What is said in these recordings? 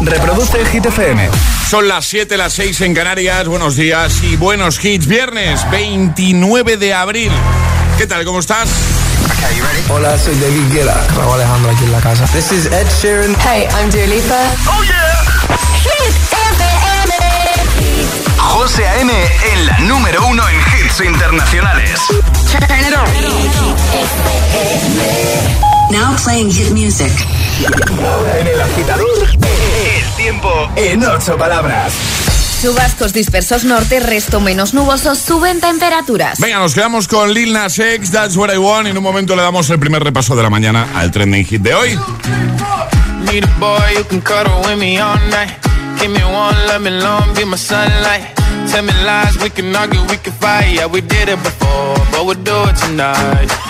Reproduce Hit FM. Son las 7, las 6 en Canarias. Buenos días y buenos hits. Viernes 29 de abril. ¿Qué tal? ¿Cómo estás? Hola, soy David Guetta. Raúl Alejandro aquí en la casa. This is Ed Sheeran. Hey, I'm Dua Lipa. ¡Oh, yeah! Hit FM. José A.M. en la número uno en hits internacionales. Turn it on. Now playing hit music. En el agitador, el tiempo en ocho palabras. Chubascos dispersos norte, resto menos nubosos, suben temperaturas. Venga, nos quedamos con Lil Nas X, That's What I Want. Y en un momento le damos el primer repaso de la mañana al trending hit de hoy. Need a boy you can cuddle with me all night. Give me one, let me long, be my sunlight. Tell me lies, we can argue, we can fight. Yeah, we did it before, but we'll do it tonight.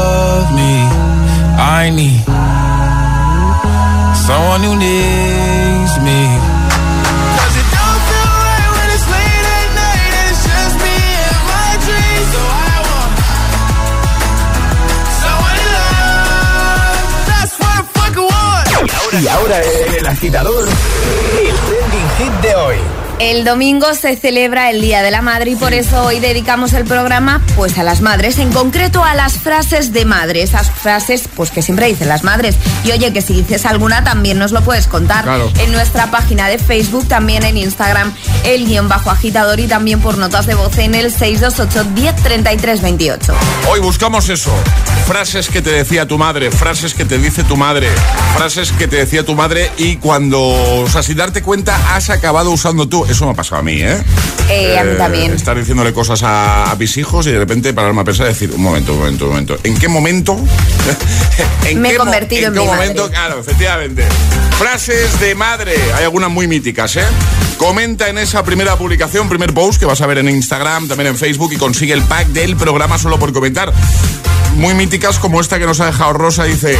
I need someone who needs me. 'Cause it don't feel right when it's late at night and it's just me and my dreams. So I want someone to love. That's what I fucking want. Y ahora el agitador, el trending hit de hoy. El domingo se celebra el Día de la Madre y por eso hoy dedicamos el programa pues a las madres, en concreto a las frases de madre, esas frases pues que siempre dicen las madres. Y oye, que si dices alguna también nos lo puedes contar Claro. en nuestra página de Facebook, también en Instagram, el guion bajo agitador y también por notas de voz en el 628 10 28. Hoy buscamos eso. Frases que te decía tu madre, frases que te dice tu madre, frases que te decía tu madre y cuando, o sea, sin darte cuenta, has acabado usando tú. Eso me ha pasado a mí, ¿eh? Eh, a mí también. Estar diciéndole cosas a, a mis hijos y de repente pararme a pensar y decir, un momento, un momento, un momento. ¿En qué momento? Me he qué mo- convertido en qué mi madre? momento? Claro, efectivamente. Frases de madre. Hay algunas muy míticas, ¿eh? Comenta en esa primera publicación, primer post que vas a ver en Instagram, también en Facebook y consigue el pack del programa solo por comentar. Muy como esta que nos ha dejado Rosa, dice,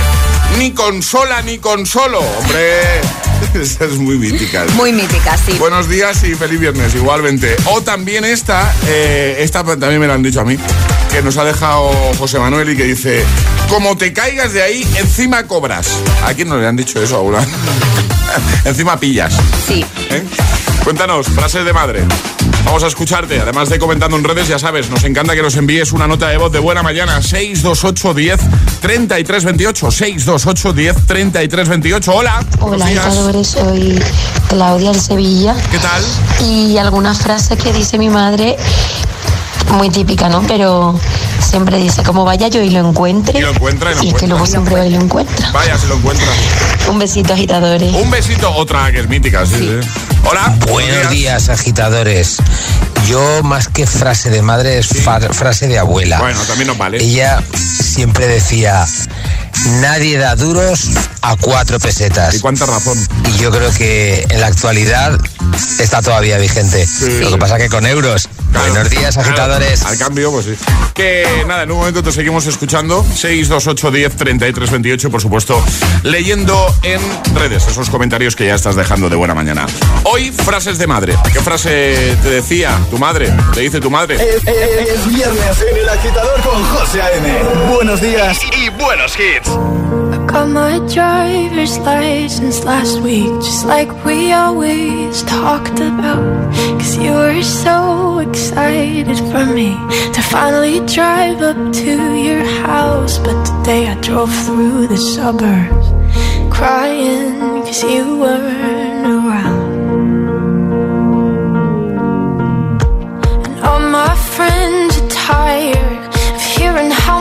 ni consola ni consolo. Hombre, esa es muy mítica. Muy mítica, sí. Buenos días y feliz viernes, igualmente. O también esta, eh, esta también me la han dicho a mí, que nos ha dejado José Manuel y que dice, como te caigas de ahí, encima cobras. ¿A quién no le han dicho eso aún? encima pillas. Sí. ¿eh? Cuéntanos, frases de madre. Vamos a escucharte, además de comentando en redes, ya sabes, nos encanta que nos envíes una nota de voz de buena mañana, 628 10 33 28, 628 10 33 28. Hola. Hola, agitadores, soy Claudia de Sevilla. ¿Qué tal? Y algunas frases que dice mi madre, muy típica, ¿no? Pero siempre dice, como vaya yo y lo encuentre. Y lo encuentra y lo es que encuentra. luego siempre va y lo encuentra. Vaya, si lo encuentras. Un besito, agitadores. Un besito, otra que es mítica, sí, sí. Hola. Buenos días, agitadores. Yo, más que frase de madre, es frase de abuela. Bueno, también nos vale. Ella siempre decía, nadie da duros a cuatro pesetas. ¿Y cuánta razón? Y yo creo que en la actualidad está todavía vigente. Lo que pasa que con euros. Buenos días, agitadores. Al cambio, pues sí. Que nada, en un momento te seguimos escuchando. 628 10 33 28, por supuesto, leyendo en redes esos comentarios que ya estás dejando de buena mañana. Hoy, frases de madre. ¿Qué frase te decía tu madre? ¿Te dice tu madre? Es, es- es viernes en el agitador con José A.M. Buenos días y, y buenos hits. I got my driver's license last week, just like we always talked about. Cause you were so excited for me to finally drive up to your house. But today I drove through the suburbs crying cause you weren't around. And all my friends are tired of hearing how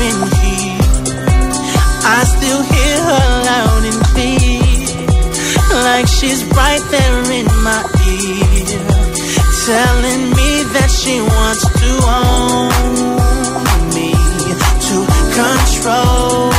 here. I still hear her loud and clear. Like she's right there in my ear. Telling me that she wants to own me, to control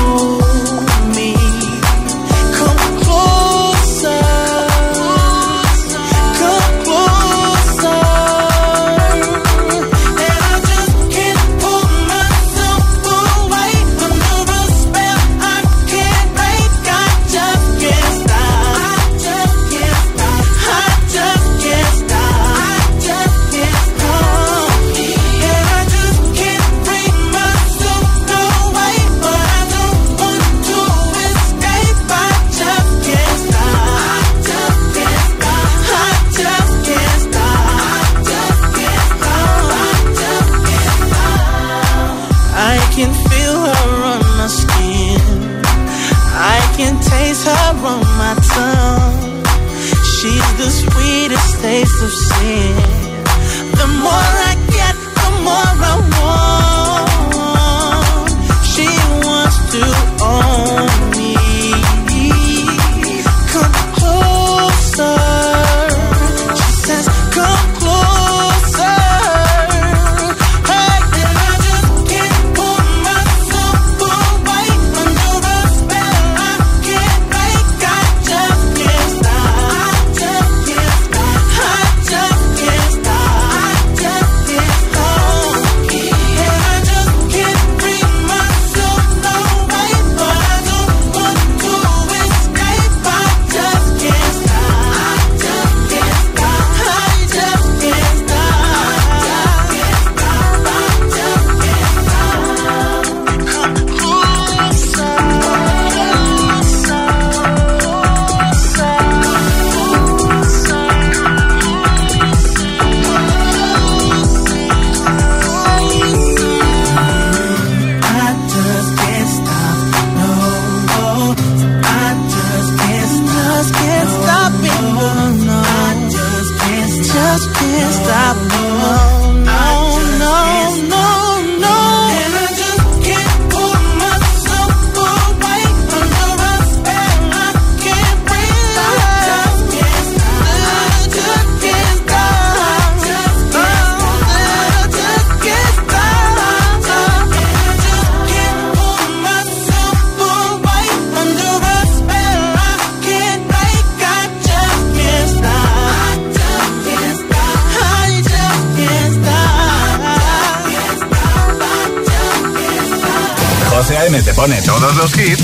pone todos los hits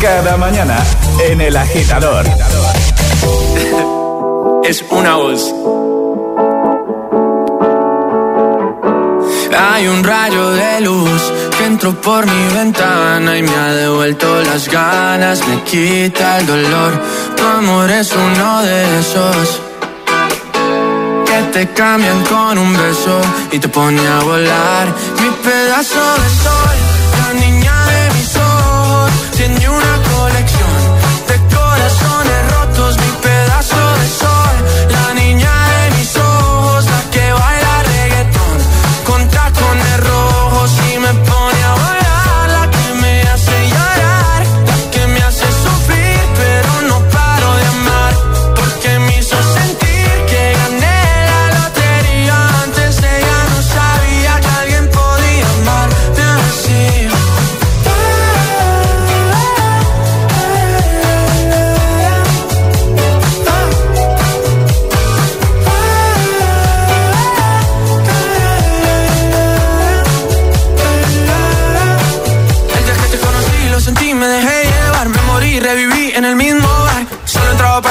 cada mañana en el agitador. Es una voz. Hay un rayo de luz que entró por mi ventana y me ha devuelto las ganas, me quita el dolor. Tu amor es uno de esos que te cambian con un beso y te pone a volar. Mi pedazo de sol, la niña Diseñé una colección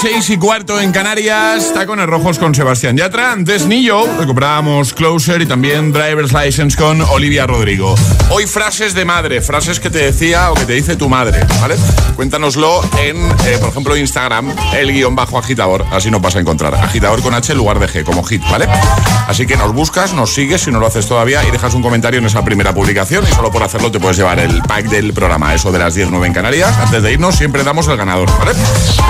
6 y cuarto en Canarias. Tacones rojos con Sebastián Yatra. Antes Nillo, recuperábamos Closer y también Driver's License con Olivia Rodrigo. Hoy frases de madre, frases que te decía o que te dice tu madre, ¿vale? Cuéntanoslo en, eh, por ejemplo, Instagram, el guion bajo agitador. Así nos vas a encontrar. Agitador con H en lugar de G, como hit, ¿vale? Así que nos buscas, nos sigues si no lo haces todavía y dejas un comentario en esa primera publicación. Y solo por hacerlo te puedes llevar el pack del programa, eso de las 10, 9 en Canarias. Antes de irnos, siempre damos el ganador, ¿vale?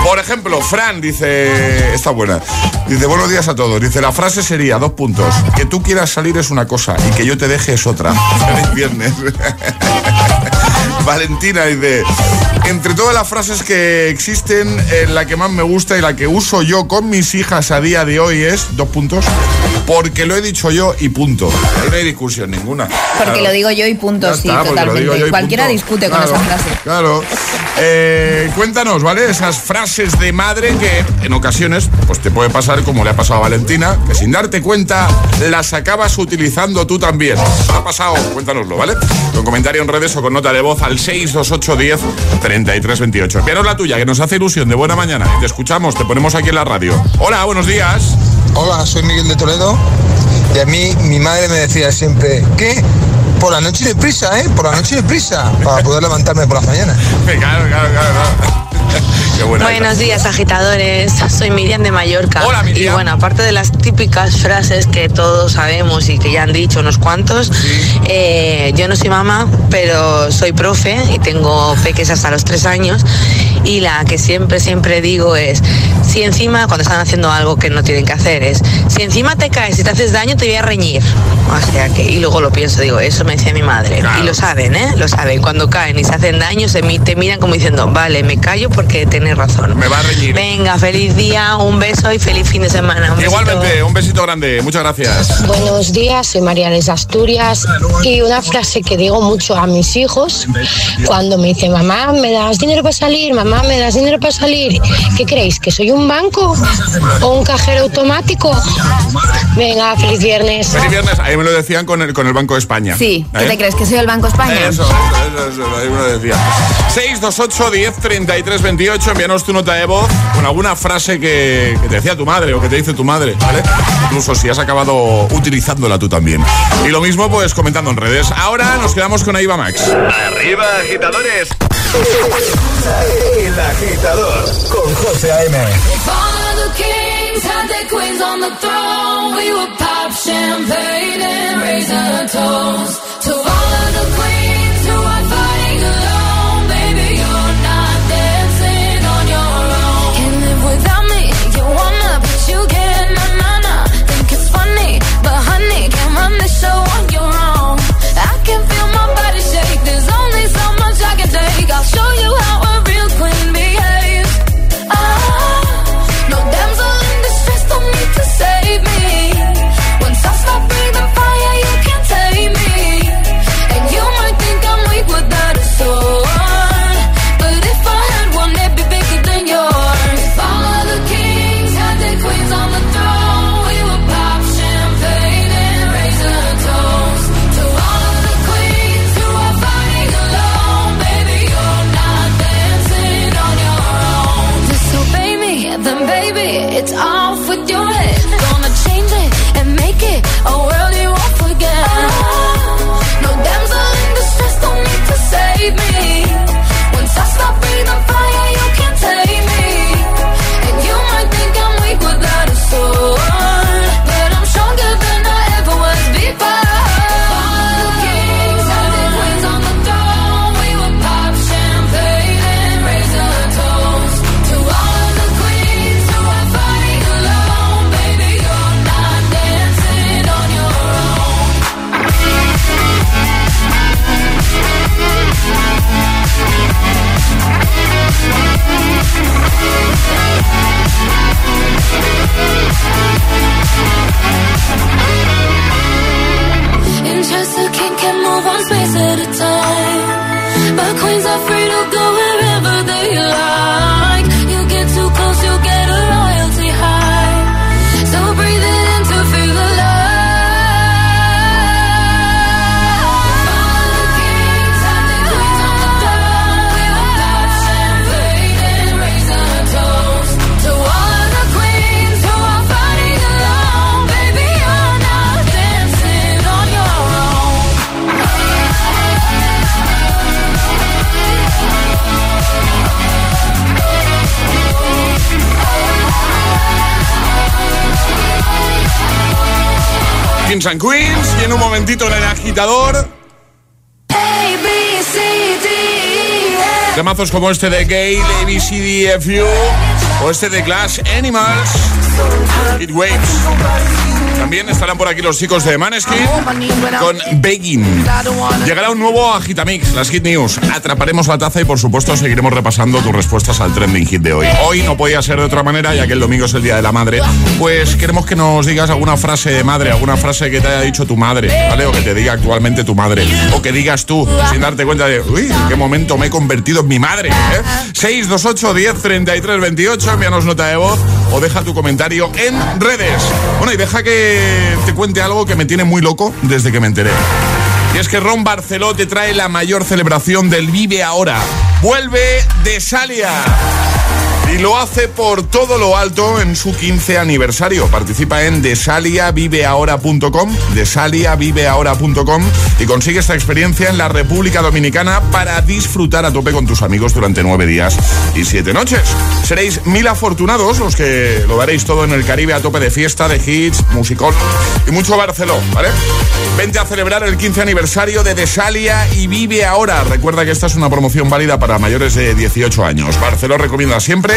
Por ejemplo, Dice, está buena, dice buenos días a todos, dice la frase sería, dos puntos, que tú quieras salir es una cosa y que yo te deje es otra. Feliz viernes. Valentina dice, entre todas las frases que existen, eh, la que más me gusta y la que uso yo con mis hijas a día de hoy es, dos puntos, porque lo he dicho yo y punto. Ahí no hay discusión ninguna. Porque Claro. lo digo yo y punto, Ya sí, está, totalmente. y Cualquiera punto. discute con esa frase. Claro. Eh, cuéntanos, ¿vale? Esas frases de madre que en ocasiones pues te puede pasar como le ha pasado a Valentina, que sin darte cuenta las acabas utilizando tú también. ¿Qué ha pasado? Cuéntanoslo, ¿vale? Con comentario en redes o con nota de voz al 62810 3328. Envíanos la tuya, que nos hace ilusión de buena mañana. Te escuchamos, te ponemos aquí en la radio. Hola, buenos días. Hola, soy Miguel de Toledo y a mí mi madre me decía siempre, ¿qué? Por la noche de prisa, ¿eh? Por la noche de prisa, para poder levantarme por las mañanas. Claro, claro, claro. claro. Qué Buenos días, agitadores. Soy Miriam de Mallorca. Hola, Miriam. Y bueno, aparte de las típicas frases que todos sabemos y que ya han dicho unos cuantos, eh, yo no soy mamá, pero soy profe y tengo peques hasta los tres años. Y la que siempre, siempre digo es, si encima, cuando están haciendo algo que no tienen que hacer, es, si encima te caes y te haces daño, te voy a reñir. O sea que, y luego lo pienso, digo, eso me decía mi madre. Claro. Y lo saben, ¿eh? Lo saben. Cuando caen y se hacen daño, se te miran como diciendo, vale, me callo porque tienes razón. Me va a reñir. Venga, feliz día, un beso y feliz fin de semana. Un besito. Igualmente, un besito grande. Muchas gracias. Buenos días, soy María de Asturias y una frase que digo mucho a mis hijos cuando me dicen, mamá, ¿me das dinero para salir? Mamá, ¿me das dinero para salir? ¿Qué creéis? ¿Que soy un banco o un cajero automático? Venga, feliz viernes. Feliz viernes. Ahí me lo decían con el, con el Banco de España. Sí, ¿qué ¿Eh? te crees? ¿Que soy el Banco España? Eso, eso, eso, eso, ahí me lo decía. 628 10 33 28. Envíanos tu nota de voz con alguna frase que, que te decía tu madre o que te dice tu madre, ¿vale? Incluso si has acabado utilizándola tú también. Y lo mismo, pues comentando en redes. Ahora nos quedamos con Aiva Max. Arriba, agitadores. El agitador con José A.M. If all of the kings had their queens on the throne, we would pop champagne and raise a toast to all of the queens Queens y en un momentito en el agitador. Temazos como este de Gale, ABCDFU o este de Glass Animals, It Waves. También estarán por aquí los chicos de Maneskin con Begging. Llegará un nuevo Agitamix, las Hit News. Atraparemos la taza y por supuesto seguiremos repasando tus respuestas al trending hit de hoy. Hoy no podía ser de otra manera, ya que el domingo es el Día de la Madre. Pues queremos que nos digas alguna frase de madre, alguna frase que te haya dicho tu madre, ¿vale? O que te diga actualmente tu madre. O que digas tú, sin darte cuenta de, uy, en qué momento me he convertido en mi madre. ¿eh? 628 10 33 28, envíanos nota de voz o deja tu comentario en redes. Bueno, y deja que te cuente algo que me tiene muy loco desde que me enteré. Y es que Ron Barceló te trae la mayor celebración del Vive Ahora. Vuelve de Salia. Y lo hace por todo lo alto en su 15 aniversario. Participa en desaliaviveahora.com, desaliaviveahora.com y consigue esta experiencia en la República Dominicana para disfrutar a tope con tus amigos durante nueve días y siete noches. Seréis mil afortunados los que lo daréis todo en el Caribe a tope de fiesta, de hits, musicón y mucho Barceló, ¿vale? Vente a celebrar el 15 aniversario de Desalia y vive ahora. Recuerda que esta es una promoción válida para mayores de 18 años. Barceló recomienda siempre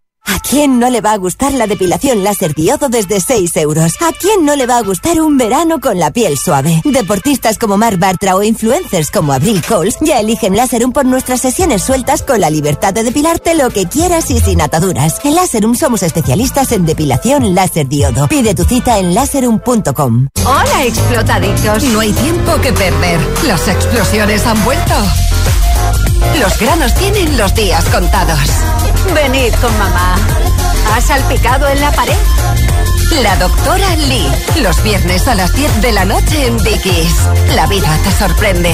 ¿A quién no le va a gustar la depilación láser diodo desde 6 euros? ¿A quién no le va a gustar un verano con la piel suave? Deportistas como Mark Bartra o influencers como Abril Coles ya eligen Láserum por nuestras sesiones sueltas con la libertad de depilarte lo que quieras y sin ataduras. En Láserum somos especialistas en depilación láser diodo. Pide tu cita en láserum.com. Hola, explotaditos. No hay tiempo que perder. Las explosiones han vuelto. Los granos tienen los días contados. Venid con mamá. ¿Has salpicado en la pared? La doctora Lee. Los viernes a las 10 de la noche en Dickies. La vida te sorprende.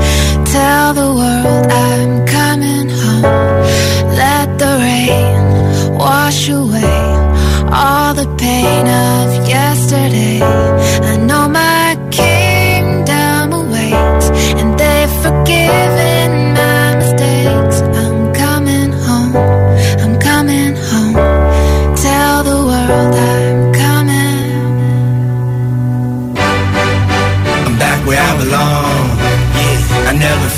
Tell the world I'm coming home. Let the rain wash away all the pain of yesterday.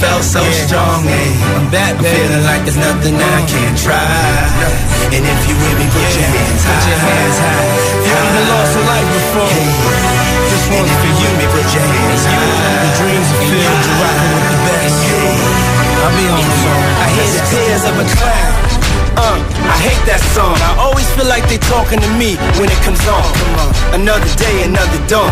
Felt so strong. Yeah. I'm back, I'm feeling like there's nothing I can't try. And if you with me, put your hands high. Put your hands high. You even lost a life before. This one's for you. Me, put your hands high. The dreams are filled. You're rocking with the best. I'll be on the song. I hear the tears of a clown. Uh, I hate that song. I always feel like they talking to me when it comes on. Another day, another dawn.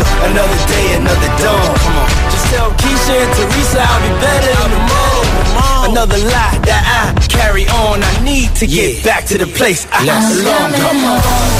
Another day, another dawn. Come on. Just tell Keisha and Teresa I'll be better in the morning. Another lie that I carry on. I need to get back to the place I belong. Come on.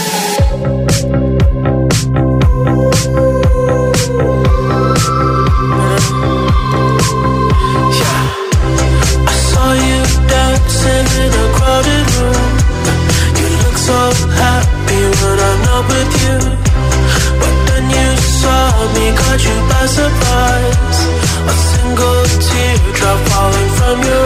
caught you by surprise. A crowded room You looked so happy but I know with you But then you saw me cuz you passed by A single teardrop falling from your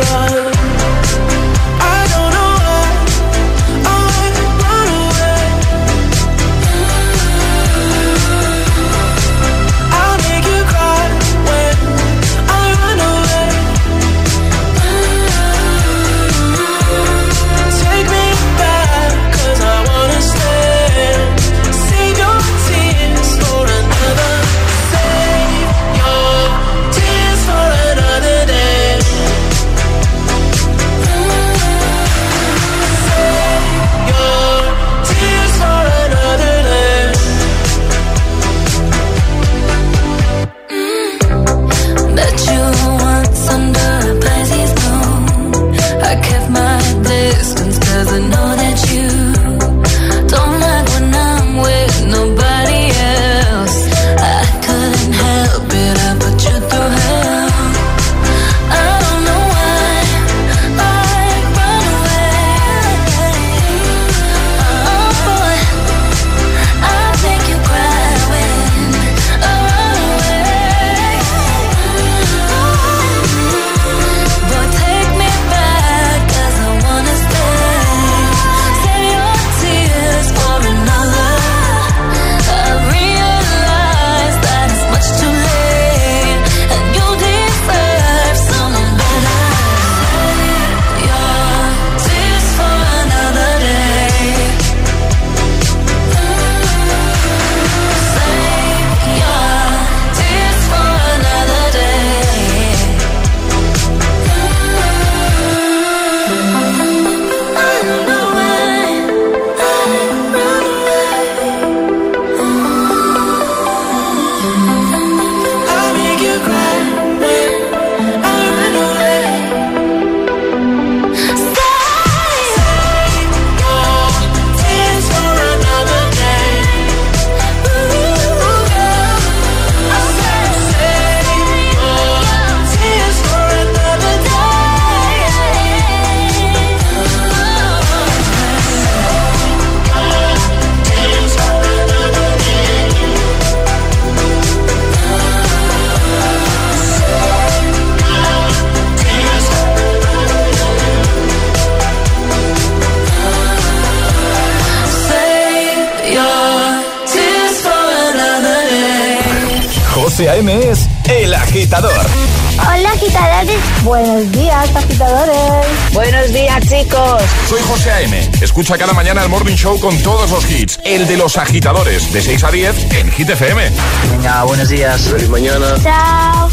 Soy José A.M. Escucha cada mañana el Morning Show con todos los hits. El de los agitadores, de 6 a 10 en Hit FM. Venga, buenos días. Feliz mañana. Chao.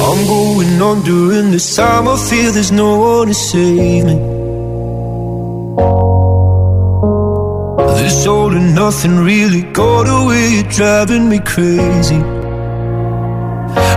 I'm going on during this time. I feel there's no one to save me. This all and nothing really got away. You're driving me crazy.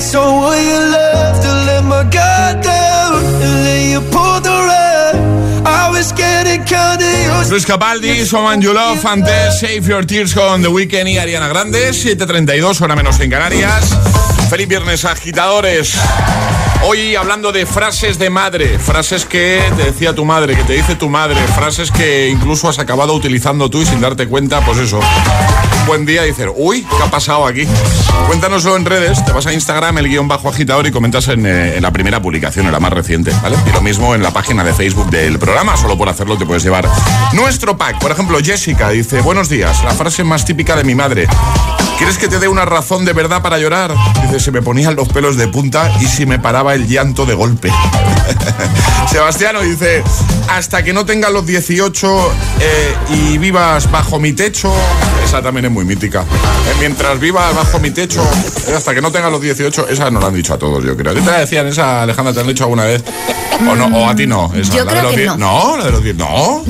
So will you love to let my guard down and then you pulled the rug. I was getting kinda used Luis Capaldi, Someone You Love, antes Save Your Tears con The Weeknd y Ariana Grande, 7.32, hora menos en Canarias. Feliz viernes, agitadores. Hoy hablando de frases de madre, frases que te decía tu madre, que te dice tu madre, frases que incluso has acabado utilizando tú y sin darte cuenta, pues eso. Buen día y uy, ¿qué ha pasado aquí? Cuéntanoslo en redes, te vas a Instagram, el guion bajo agitador y comentas en, eh, en la primera publicación, en la más reciente, ¿vale? Y lo mismo en la página de Facebook del programa, solo por hacerlo te puedes llevar nuestro pack. Por ejemplo, Jessica dice, buenos días, la frase más típica de mi madre. ¿Quieres que te dé una razón de verdad para llorar? Dice, se me ponían los pelos de punta y si me paraba el llanto de golpe. Sebastiano dice, hasta que no tengas los 18 eh, y vivas bajo mi techo, esa también es muy mítica. Eh, mientras vivas bajo mi techo, eh, hasta que no tengas los 18, esa nos la han dicho a todos, yo creo. ¿Qué te la decían esa, Alejandra? ¿Te han dicho alguna vez? ¿O, no, o a ti no? Esa, Yo la creo de los que 10 no. la de los 10. No.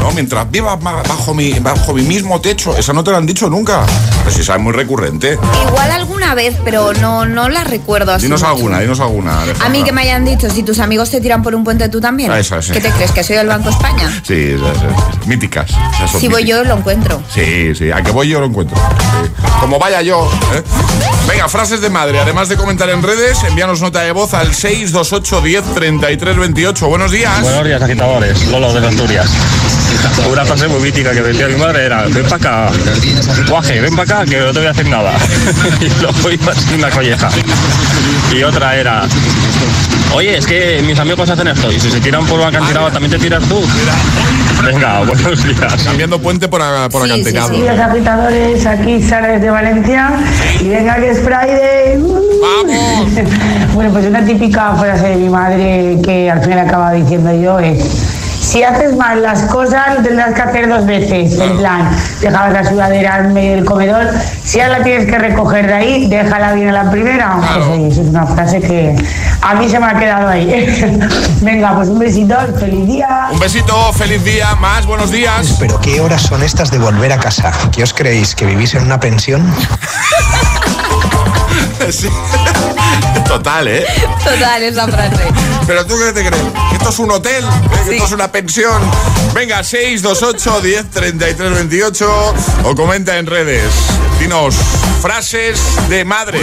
No, mientras vivas bajo mi, bajo mi mismo techo, esa no te la han dicho nunca. Pues esa es muy recurrente. Igual alguna vez, pero no, no la recuerdo así. Dinos mucho. alguna, dinos alguna. Alejandra. A mí que me hayan dicho, si tus amigos te tiran por un puente, tú también. Ah, esa, sí. ¿Qué te crees? ¿Que soy del Banco España? Sí, esas, esas, míticas. esas Si voy yo, lo encuentro. Sí, sí, a que voy yo lo encuentro. Sí. Como vaya yo. ¿eh? Venga, frases de madre. Además de comentar en redes, envíanos nota de voz al 628 10 33 28. Buenos días. Buenos días, agitadores. Lolo de Asturias. Una frase muy mítica que decía mi madre era, ven para acá, guaje, ven para acá, que no te voy a hacer nada. y luego iba sin la colleja. Y otra era, oye, es que mis amigos hacen esto, y si se tiran por un acantilado, ¿también te tiras tú? Venga, buenos días. Cambiando puente por, a- por acantilado. Buenos días, agitadores. Aquí Sara desde Valencia. Y venga, que es Friday. ¡Vamos! bueno, pues una típica frase de mi madre que al final acaba diciendo yo es. Si haces mal las cosas, lo tendrás que hacer dos veces. En plan, dejabas la sudadera en medio del comedor. Si ahora la tienes que recoger de ahí, déjala bien a la primera. Pues, oye, eso es una frase que a mí se me ha quedado ahí. Venga, pues un besito, feliz día. Un besito, feliz día, más buenos días. Pero ¿qué horas son estas de volver a casa? ¿Qué os creéis? ¿Que vivís en una pensión? Sí. Total, ¿eh? Total, esa frase. Pero tú qué te crees? ¿Que esto es un hotel? ¿Eh? ¿Que esto es una pensión? Venga, 628 10 33 28 o comenta en redes. Dinos frases de madre.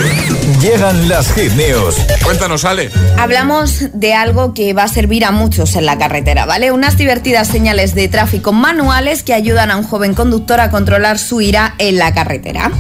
Llegan las hit news. Cuéntanos, Ale. Hablamos de algo que va a servir a muchos en la carretera, ¿vale? Unas divertidas señales de tráfico manuales que ayudan a un joven conductor a controlar su ira en la carretera.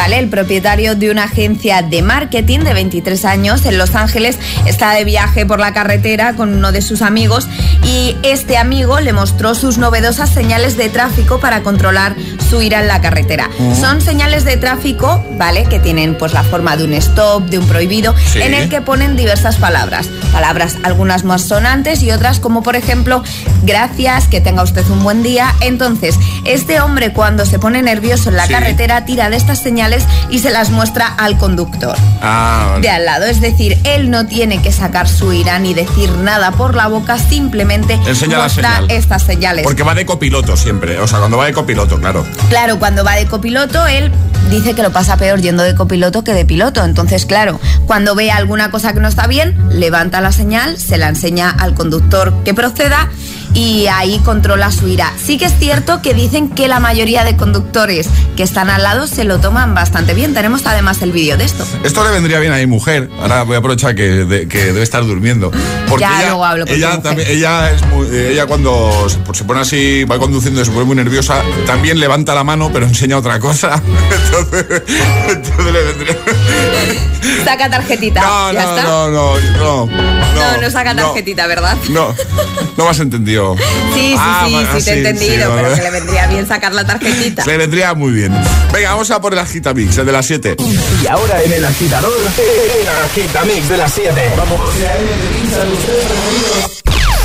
¿Vale? El propietario de una agencia de marketing de 23 años en Los Ángeles está de viaje por la carretera con uno de sus amigos y este amigo le mostró sus novedosas señales de tráfico para controlar su ira en la carretera. Son señales de tráfico, ¿vale? Que tienen pues la forma de un stop, de un prohibido, Sí. en el que ponen diversas palabras. Palabras algunas más sonantes y otras como por ejemplo, gracias, que tenga usted un buen día. Entonces, este hombre cuando se pone nervioso en la Sí. carretera tira de estas señales y se las muestra al conductor Ah, de al lado. Es decir, él no tiene que sacar su ira ni decir nada por la boca, simplemente Enseña muestra señal. estas señales. Porque va de copiloto siempre. O sea, cuando va de copiloto, claro. Claro, cuando va de copiloto, él dice que lo pasa peor yendo de copiloto que de piloto. Entonces, claro, cuando ve alguna cosa que no está bien, levanta la señal, se la enseña al conductor que proceda y ahí controla su ira. Sí que es cierto que dicen que la mayoría de conductores que están al lado se lo toman bastante bien. Tenemos además el vídeo de esto. Esto le vendría bien a mi mujer. Ahora voy a aprovechar que, de- que debe estar durmiendo. Porque Ya, ella, luego hablo con ella, también, ella, es muy- eh, ella cuando se, pues, se pone así, va conduciendo y se pone muy nerviosa, también levanta la mano, pero enseña otra cosa. Entonces, entonces le vendría. Saca tarjetita. No, ¿Ya no, está? no, no, no, No, no saca no. tarjetita, ¿verdad? No, no me has entendido. Sí, sí, Ah, sí, sí, ah, te he sí, entendido, sí, pero que le vendría bien sacar la tarjetita. Le vendría muy bien. Venga, vamos a por el Agitamix, el de las 7. Y ahora en el agitador, el agitamix de las 7. Vamos.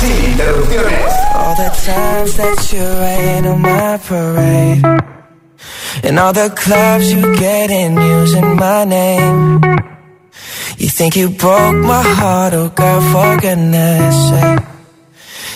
Sin interrupciones. All the times that you rain on my parade. And all the clubs you get in using my name. You think you broke my heart, oh girl, for goodness sake.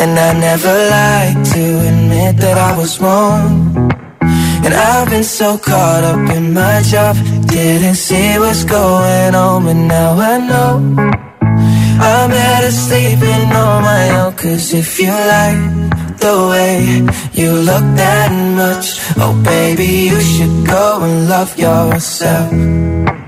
And I never like to admit that I was wrong. And I've been so caught up in my job, didn't see what's going on, but now I know. I'm better sleeping on my own, cause if you like the way you look that much, oh baby, you should go and love yourself.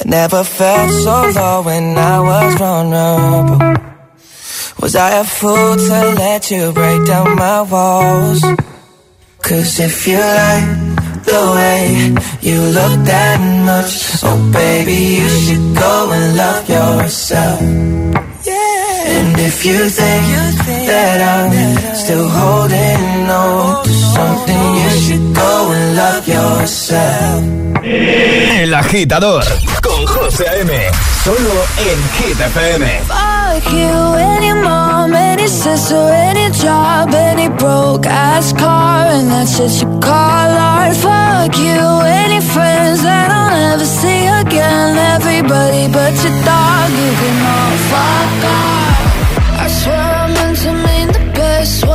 I never felt so low when I was vulnerable. Was I a fool to let you break down my walls? Cause if you like the way you look that much, oh baby, you should go and love yourself. And if you think that I'm still holding on to something, you should go and love yourself. El agitador con José A.M. Solo en Hit FM. Fuck you, any mom, any sister, any job, any broke ass car, and that's what you call art. Fuck you, any friends that I'll never see again. Everybody but your dog, you can all fuck off.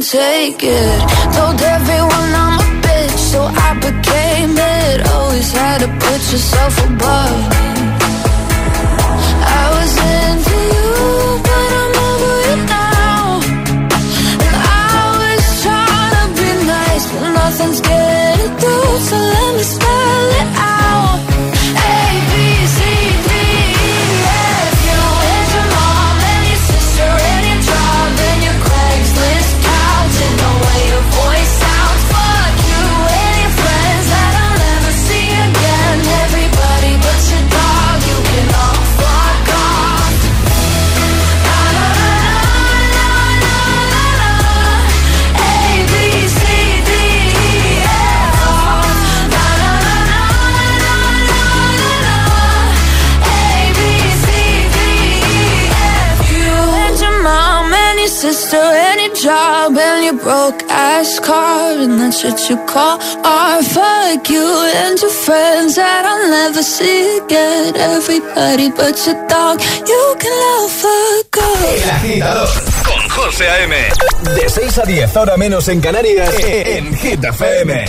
take it. Told everyone I'm a bitch, so I became it. Always had to put yourself above. I was into you, but I'm over it now. I was trying to be nice, but nothing's getting through, so let me. Broke ass car, and that's what you call art. Fuck you and your friends that I'll never see again. Everybody but your dog, you can love a girl. El agitador con José A.M. De 6 a 10, ahora menos en Canarias, en Hit FM.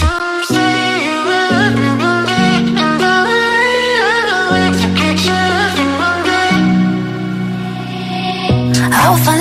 I will find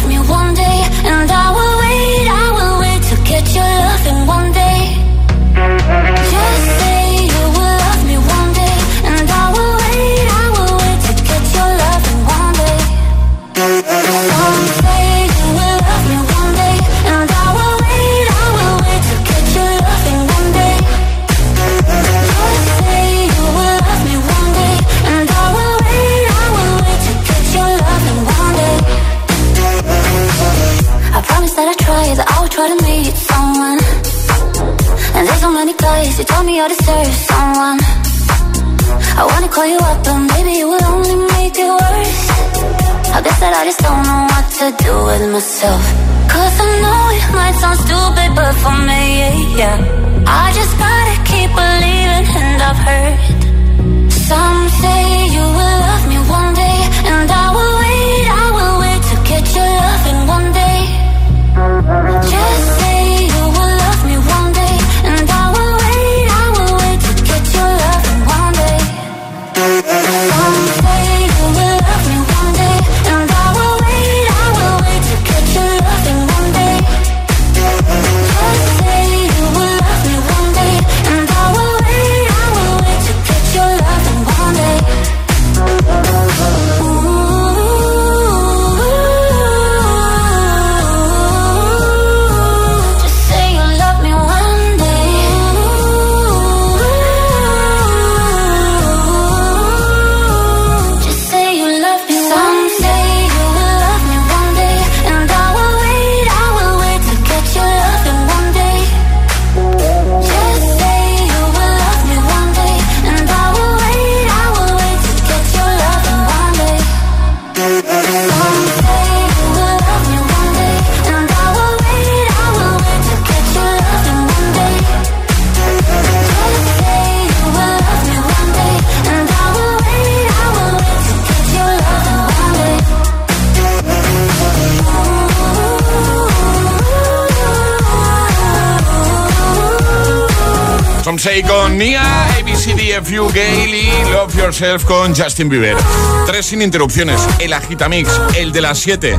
Gailey, Love Yourself con Justin Bieber. Tres sin interrupciones. El Agitamix, el de las 7.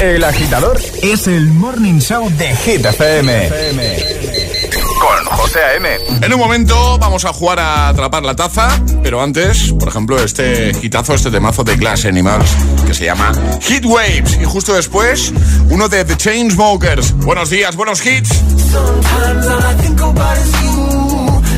El agitador es el morning show de Hit FM. Con José A.M. En un momento vamos a jugar a atrapar la taza, pero antes, por ejemplo, este hitazo, este temazo de Glass Animals, que se llama Hit Waves. Y justo después, uno de The Chainsmokers. Buenos días, buenos hits.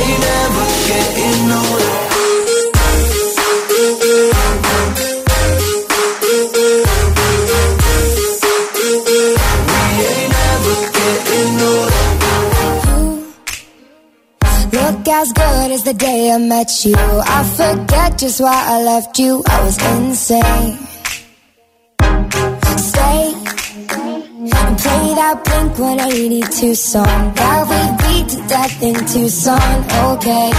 ain't never getting older. We ain't never getting older. Look as good as the day I met you. I forget just why I left you. I was insane. Stay and play that Blink 182 song that we beat to death in Tucson. Okay.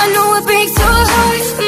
I know it breaks your heart.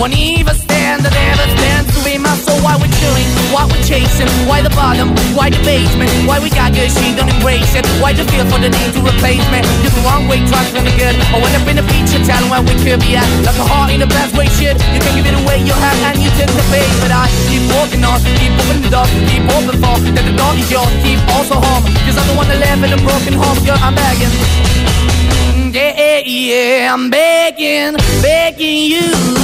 Won't even stand, I never stand to be my soul. Why we're chilling, why we're chasing, why the bottom, why the basement, why we got good, she don't embrace it. Why the feel for the need to replace me? You're the wrong way, trying to be good. I went up in the feature, telling where we could be at. Like a heart in the best way, shit. You can give it away, you have, and you take the bait. But I keep walking on, keep opening the door, keep open for that the door is yours, keep also home. Cause I'm the one that live in a broken home, girl, I'm begging. Mm, yeah, yeah, I'm begging, begging you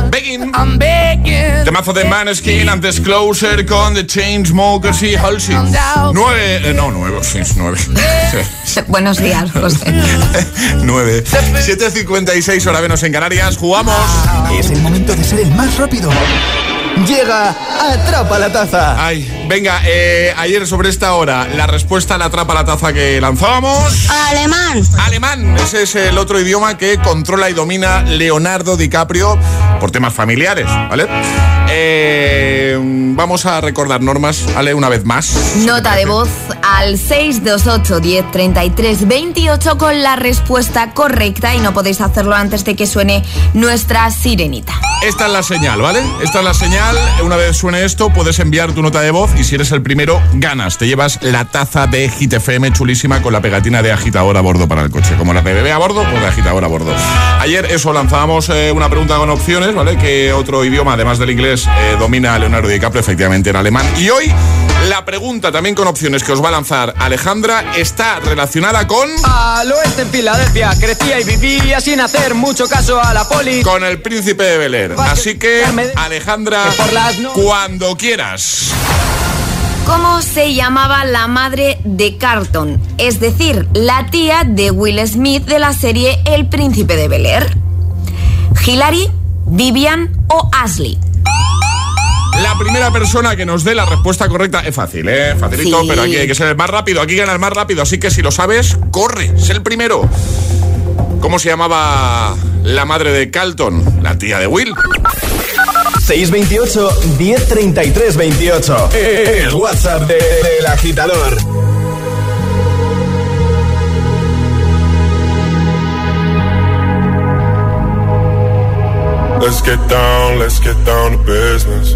Begging. I'm begging. Temazo de Maneskin, antes Closer con The Chainsmokers y Halsey. Nueve, eh, no, nueve, sí, nueve. Buenos días, José. nueve. 7.56 hora menos en Canarias, jugamos. Es el momento de ser el más rápido. Llega Atrapa la Taza. Ay, venga, eh, ayer sobre esta hora, la respuesta a la Atrapa la Taza que lanzábamos. Alemán. Alemán, ese es el otro idioma que controla y domina Leonardo DiCaprio por temas familiares, ¿vale? Eh, vamos a recordar normas, ¿vale? Una vez más. Nota de voz al 628 10 33 28 con la respuesta correcta y no podéis hacerlo antes de que suene nuestra sirenita. Esta es la señal, ¿vale? Esta es la señal. Una vez suene esto, puedes enviar tu nota de voz y si eres el primero, ganas. Te llevas la taza de Hit chulísima con la pegatina de agitador a bordo para el coche. Como la bebé a bordo, pues de agitador a bordo. Ayer eso lanzábamos eh, una pregunta con opciones, ¿vale? Que otro idioma, además del inglés, eh, domina Leonardo DiCaprio, efectivamente en alemán. Y hoy la pregunta también con opciones que os va a lanzar Alejandra está relacionada con... Al oeste en Filadelfia crecía y vivía sin hacer mucho caso a la poli. Con el príncipe de Bel Air. Así que, Alejandra, cuando quieras. ¿Cómo se llamaba la madre de Carlton? Es decir, la tía de Will Smith de la serie El Príncipe de Bel Air. ¿Hillary, Vivian o Ashley? La primera persona que nos dé la respuesta correcta es fácil, ¿eh? Facilito, Sí. pero aquí hay que ser el más rápido. Aquí gana el más rápido, así que si lo sabes, corre, sé el primero. ¿Cómo se llamaba la madre de Calton, la tía de Will. 628 1033 28. El WhatsApp de- del agitador. Let's get down, let's get down to business.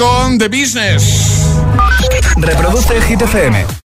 con The Business. Reproduce Hit FM.